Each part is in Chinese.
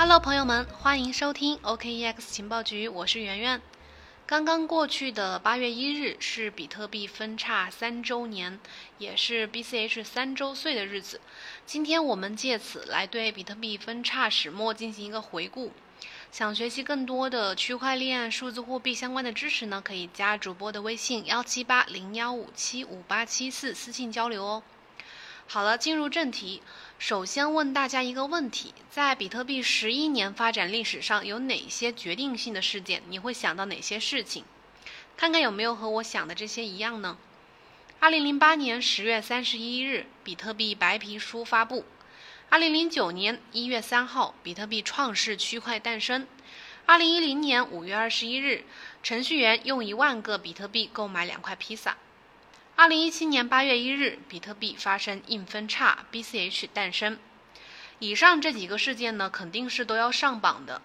Hello，朋友们，欢迎收听 OKEX 情报局，我是圆圆。刚刚过去的八月一日是比特币分叉三周年，也是 BCH 三周岁的日子。今天我们借此来对比特币分叉始末进行一个回顾。想学习更多的区块链、数字货币相关的知识呢，可以加主播的微信幺七八零幺五七五八七四私信交流哦。好了，进入正题。首先问大家一个问题：在比特币十一年发展历史上，有哪些决定性的事件？你会想到哪些事情？看看有没有和我想的这些一样呢？二零零八年十月三十一日，比特币白皮书发布；二零零九年一月三号，比特币创世区块诞生；二零一零年五月二十一日，程序员用一万个比特币购买两块披萨。二零一七年八月一日，比特币发生硬分叉，BCH 诞生。以上这几个事件呢，肯定是都要上榜的。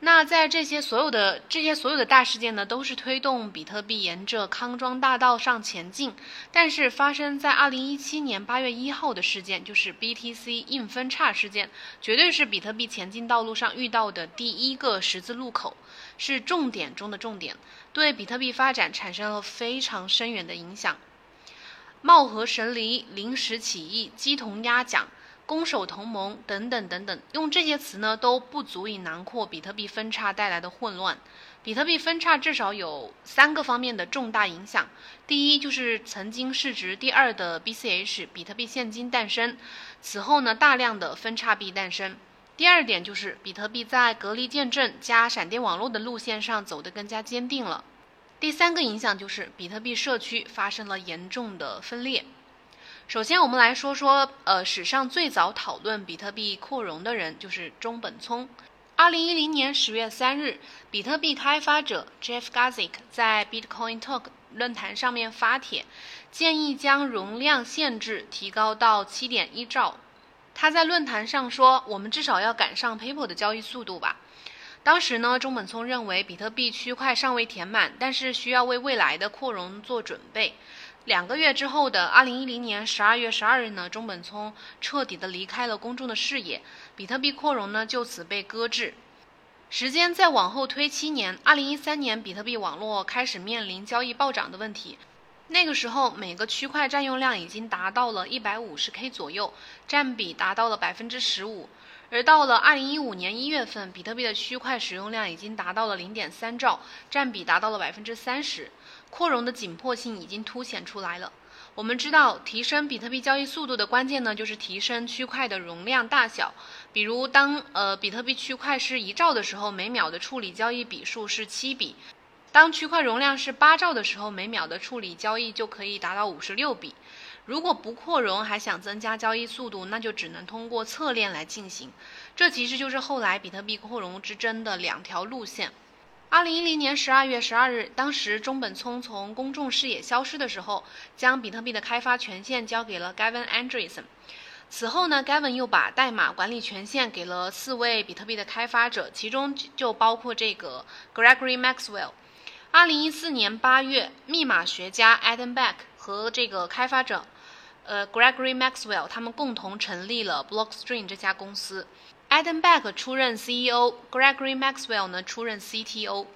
那在这些所有的这些所有的大事件呢，都是推动比特币沿着康庄大道上前进。但是发生在二零一七年八月一号的事件，就是 BTC 硬分叉事件，绝对是比特币前进道路上遇到的第一个十字路口，是重点中的重点，对比特币发展产生了非常深远的影响。貌合神离、临时起意、鸡同鸭讲、攻守同盟等等等等，用这些词呢都不足以囊括比特币分叉带来的混乱。比特币分叉至少有三个方面的重大影响：第一，就是曾经市值第二的 BCH 比特币现金诞生，此后呢大量的分叉币诞生；第二点就是比特币在隔离见证加闪电网络的路线上走得更加坚定了。第三个影响就是比特币社区发生了严重的分裂。首先，我们来说说，呃，史上最早讨论比特币扩容的人就是中本聪。二零一零年十月三日，比特币开发者 Jeff Garzik 在 Bitcoin Talk 论坛上面发帖，建议将容量限制提高到七点一兆。他在论坛上说：“我们至少要赶上 PayPal 的交易速度吧。”当时呢，中本聪认为比特币区块尚未填满，但是需要为未来的扩容做准备。两个月之后的二零一零年十二月十二日呢，中本聪彻底的离开了公众的视野，比特币扩容呢就此被搁置。时间再往后推七年，二零一三年比特币网络开始面临交易暴涨的问题，那个时候每个区块占用量已经达到了一百五十 K 左右，占比达到了百分之十五。而到了二零一五年一月份，比特币的区块使用量已经达到了零点三兆，占比达到了百分之三十，扩容的紧迫性已经凸显出来了。我们知道，提升比特币交易速度的关键呢，就是提升区块的容量大小。比如，当呃比特币区块是一兆的时候，每秒的处理交易笔数是七笔；当区块容量是八兆的时候，每秒的处理交易就可以达到五十六笔。如果不扩容还想增加交易速度，那就只能通过侧链来进行。这其实就是后来比特币扩容之争的两条路线。二零一零年十二月十二日，当时中本聪从公众视野消失的时候，将比特币的开发权限交给了 Gavin Andresen。此后呢，Gavin 又把代码管理权限给了四位比特币的开发者，其中就包括这个 Gregory Maxwell。二零一四年八月，密码学家 Adam Back 和这个开发者。呃，Gregory Maxwell 他们共同成立了 Blockstream 这家公司，Adam Back 出任 CEO，Gregory Maxwell 呢出任 CTO。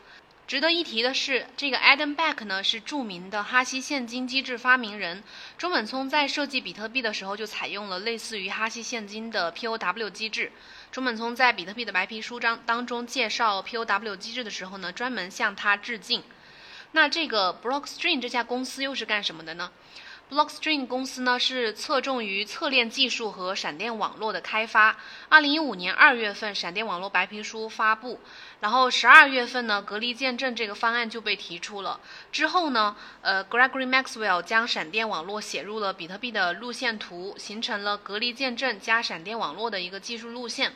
值得一提的是，这个 Adam Back 呢是著名的哈希现金机制发明人。中本聪在设计比特币的时候就采用了类似于哈希现金的 POW 机制。中本聪在比特币的白皮书章当中介绍 POW 机制的时候呢，专门向他致敬。那这个 Blockstream 这家公司又是干什么的呢？Blockstream 公司呢是侧重于侧链技术和闪电网络的开发。二零一五年二月份，闪电网络白皮书发布，然后十二月份呢，隔离见证这个方案就被提出了。之后呢，呃，Gregory Maxwell 将闪电网络写入了比特币的路线图，形成了隔离见证加闪电网络的一个技术路线。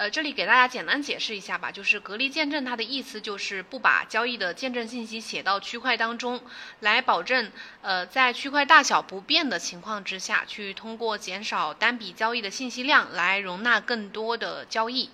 呃，这里给大家简单解释一下吧，就是隔离见证，它的意思就是不把交易的见证信息写到区块当中，来保证呃在区块大小不变的情况之下去通过减少单笔交易的信息量来容纳更多的交易。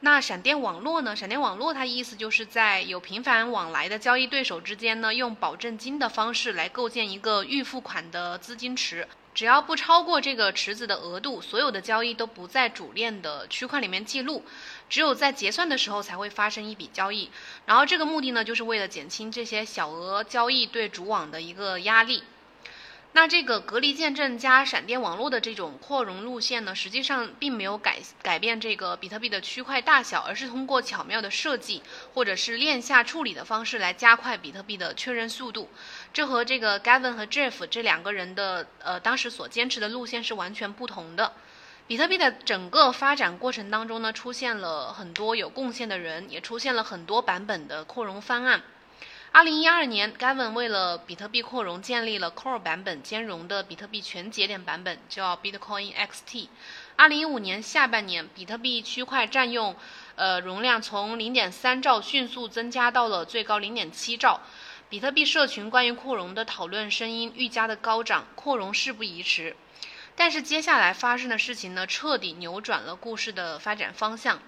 那闪电网络呢？闪电网络它意思就是在有频繁往来的交易对手之间呢，用保证金的方式来构建一个预付款的资金池。只要不超过这个池子的额度，所有的交易都不在主链的区块里面记录，只有在结算的时候才会发生一笔交易。然后这个目的呢，就是为了减轻这些小额交易对主网的一个压力。那这个隔离见证加闪电网络的这种扩容路线呢，实际上并没有改改变这个比特币的区块大小，而是通过巧妙的设计或者是链下处理的方式来加快比特币的确认速度。这和这个 Gavin 和 Jeff 这两个人的呃当时所坚持的路线是完全不同的。比特币的整个发展过程当中呢，出现了很多有贡献的人，也出现了很多版本的扩容方案。二零一二年，Gavin 为了比特币扩容，建立了 Core 版本兼容的比特币全节点版本，叫 Bitcoin XT。二零一五年下半年，比特币区块占用呃容量从零点三兆迅速增加到了最高零点七兆。比特币社群关于扩容的讨论声音愈加的高涨，扩容事不宜迟。但是接下来发生的事情呢，彻底扭转了故事的发展方向。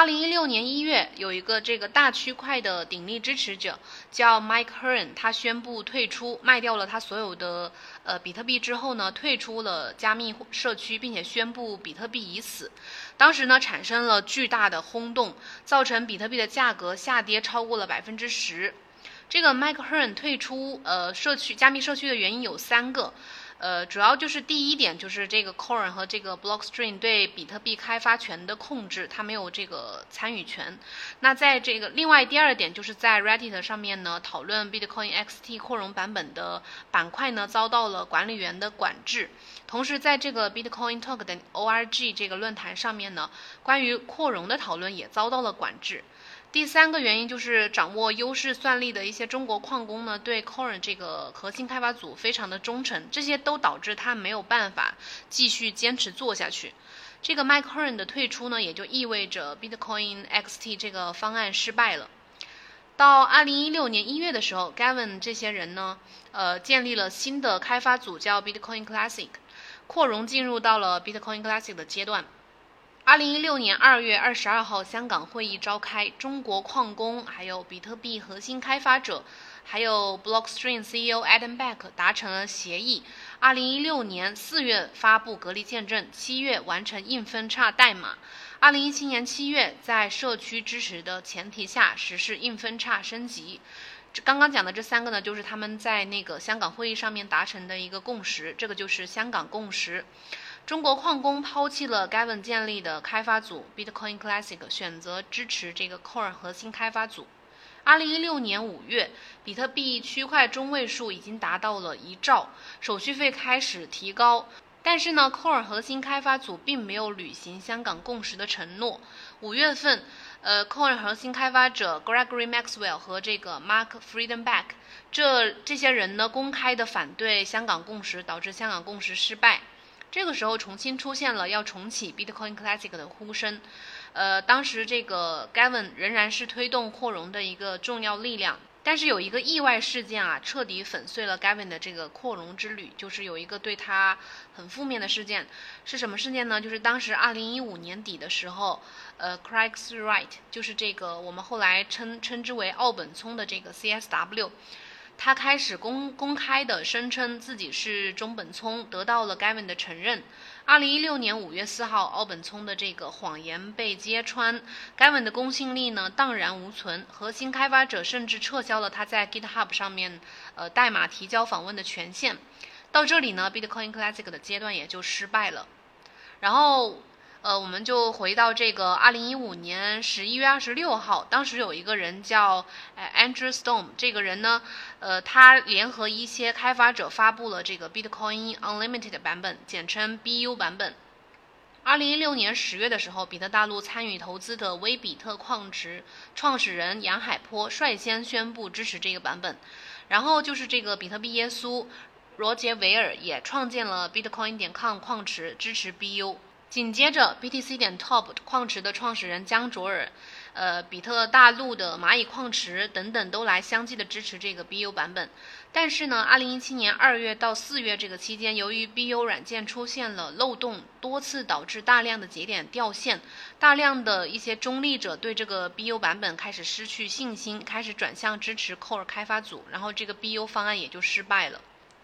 二零一六年一月，有一个这个大区块的鼎力支持者叫 Mike Hearn，他宣布退出，卖掉了他所有的呃比特币之后呢，退出了加密社区，并且宣布比特币已死。当时呢，产生了巨大的轰动，造成比特币的价格下跌超过了百分之十。这个 Mike Hearn 退出呃社区加密社区的原因有三个。呃，主要就是第一点，就是这个 Core 和这个 Blockstream 对比特币开发权的控制，它没有这个参与权。那在这个另外第二点，就是在 Reddit 上面呢，讨论 Bitcoin XT 扩容版本的板块呢，遭到了管理员的管制。同时，在这个 Bitcoin Talk 的 org 这个论坛上面呢，关于扩容的讨论也遭到了管制。第三个原因就是掌握优势算力的一些中国矿工呢，对 Core 这个核心开发组非常的忠诚，这些都导致他没有办法继续坚持做下去。这个 Mike Horn 的退出呢，也就意味着 Bitcoin XT 这个方案失败了。到二零一六年一月的时候，Gavin 这些人呢，呃，建立了新的开发组，叫 Bitcoin Classic，扩容进入到了 Bitcoin Classic 的阶段。二零一六年二月二十二号，香港会议召开，中国矿工、还有比特币核心开发者，还有 Blockstream CEO Adam Back 达成了协议。二零一六年四月发布隔离见证，七月完成硬分叉代码。二零一七年七月，在社区支持的前提下实施硬分叉升级。刚刚讲的这三个呢，就是他们在那个香港会议上面达成的一个共识，这个就是香港共识。中国矿工抛弃了 Gavin 建立的开发组 Bitcoin Classic，选择支持这个 Core 核心开发组。二零一六年五月，比特币区块中位数已经达到了一兆，手续费开始提高。但是呢，Core 核心开发组并没有履行香港共识的承诺。五月份，呃，Core 核心开发者 Gregory Maxwell 和这个 Mark Friedenberg 这这些人呢，公开的反对香港共识，导致香港共识失败。这个时候，重新出现了要重启 Bitcoin Classic 的呼声。呃，当时这个 Gavin 仍然是推动扩容的一个重要力量。但是有一个意外事件啊，彻底粉碎了 Gavin 的这个扩容之旅，就是有一个对他很负面的事件。是什么事件呢？就是当时2015年底的时候，呃，Craig Wright，就是这个我们后来称称之为奥本聪的这个 CSW。他开始公公开的声称自己是中本聪，得到了 Gavin 的承认。二零一六年五月四号，奥本聪的这个谎言被揭穿，Gavin 的公信力呢荡然无存，核心开发者甚至撤销了他在 GitHub 上面呃代码提交访问的权限。到这里呢，Bitcoin Classic 的阶段也就失败了。然后。呃，我们就回到这个二零一五年十一月二十六号，当时有一个人叫呃 Andrew Stone，这个人呢，呃，他联合一些开发者发布了这个 Bitcoin Unlimited 版本，简称 BU 版本。二零一六年十月的时候，比特大陆参与投资的微比特矿池创始人杨海波率先宣布支持这个版本，然后就是这个比特币耶稣罗杰维尔也创建了 Bitcoin 点 com 矿池，支持 BU。紧接着，BTC 点 Top 矿池的创始人江卓尔，呃，比特大陆的蚂蚁矿池等等都来相继的支持这个 BU 版本。但是呢，二零一七年二月到四月这个期间，由于 BU 软件出现了漏洞，多次导致大量的节点掉线，大量的一些中立者对这个 BU 版本开始失去信心，开始转向支持 Core 开发组，然后这个 BU 方案也就失败了。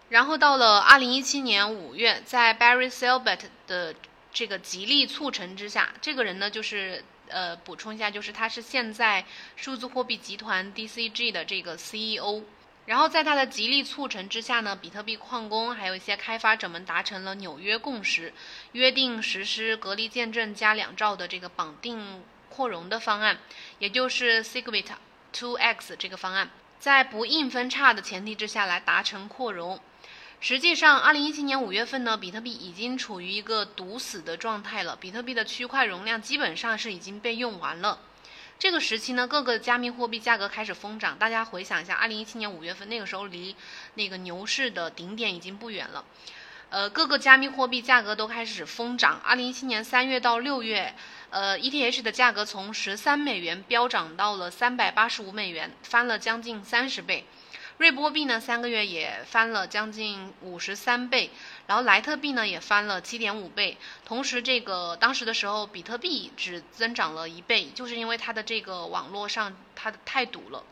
然后到了二零一七年五月，在 Barry Selbert 的这个极力促成之下，这个人呢就是呃补充一下，就是他是现在数字货币集团 DCG 的这个 CEO。然后在他的极力促成之下呢，比特币矿工还有一些开发者们达成了纽约共识，约定实施隔离见证加两兆的这个绑定扩容的方案，也就是 Segwit Two X 这个方案，在不硬分叉的前提之下来达成扩容。实际上，二零一七年五月份呢，比特币已经处于一个堵死的状态了，比特币的区块容量基本上是已经被用完了。这个时期呢，各个加密货币价格开始疯涨。大家回想一下，二零一七年五月份那个时候，离那个牛市的顶点已经不远了。呃，各个加密货币价格都开始疯涨。二零一七年三月到六月，呃，ETH 的价格从十三美元飙涨到了三百八十五美元，翻了将近三十倍。瑞波币呢，三个月也翻了将近五十三倍，然后莱特币呢也翻了七点五倍。同时，这个当时的时候，比特币只增长了一倍，就是因为它的这个网络上它的太堵了。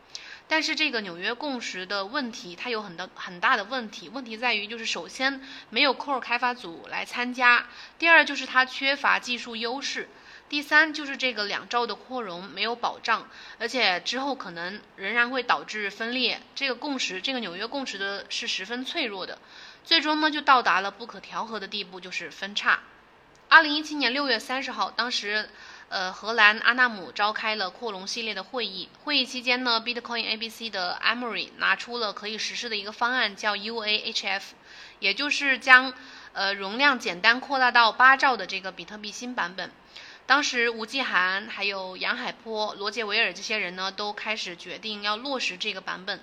但是这个纽约共识的问题，它有很多很大的问题。问题在于，就是首先没有 Core 开发组来参加，第二就是它缺乏技术优势。第三就是这个两兆的扩容没有保障，而且之后可能仍然会导致分裂。这个共识，这个纽约共识的是十分脆弱的，最终呢就到达了不可调和的地步，就是分叉。二零一七年六月三十号，当时，呃，荷兰阿纳姆召开了扩容系列的会议。会议期间呢，Bitcoin ABC 的 Amory 拿出了可以实施的一个方案，叫 UAHF，也就是将呃容量简单扩大到八兆的这个比特币新版本。当时，吴继涵、还有杨海波、罗杰维尔这些人呢，都开始决定要落实这个版本。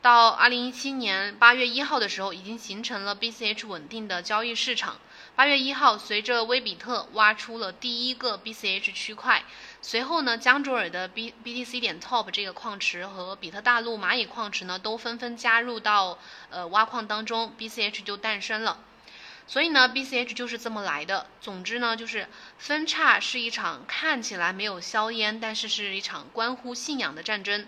到二零一七年八月一号的时候，已经形成了 BCH 稳定的交易市场。八月一号，随着威比特挖出了第一个 BCH 区块，随后呢，江卓尔的 B BTC 点 Top 这个矿池和比特大陆蚂蚁矿池呢，都纷纷加入到呃挖矿当中，BCH 就诞生了。所以呢，BCH 就是这么来的。总之呢，就是分叉是一场看起来没有硝烟，但是是一场关乎信仰的战争。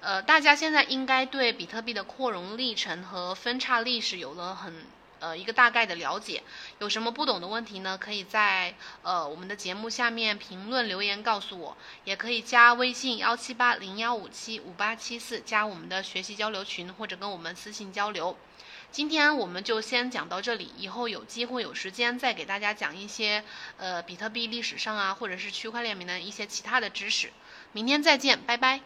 呃，大家现在应该对比特币的扩容历程和分叉历史有了很呃一个大概的了解。有什么不懂的问题呢？可以在呃我们的节目下面评论留言告诉我，也可以加微信幺七八零幺五七五八七四加我们的学习交流群，或者跟我们私信交流。今天我们就先讲到这里，以后有机会有时间再给大家讲一些呃比特币历史上啊，或者是区块链里面的一些其他的知识。明天再见，拜拜。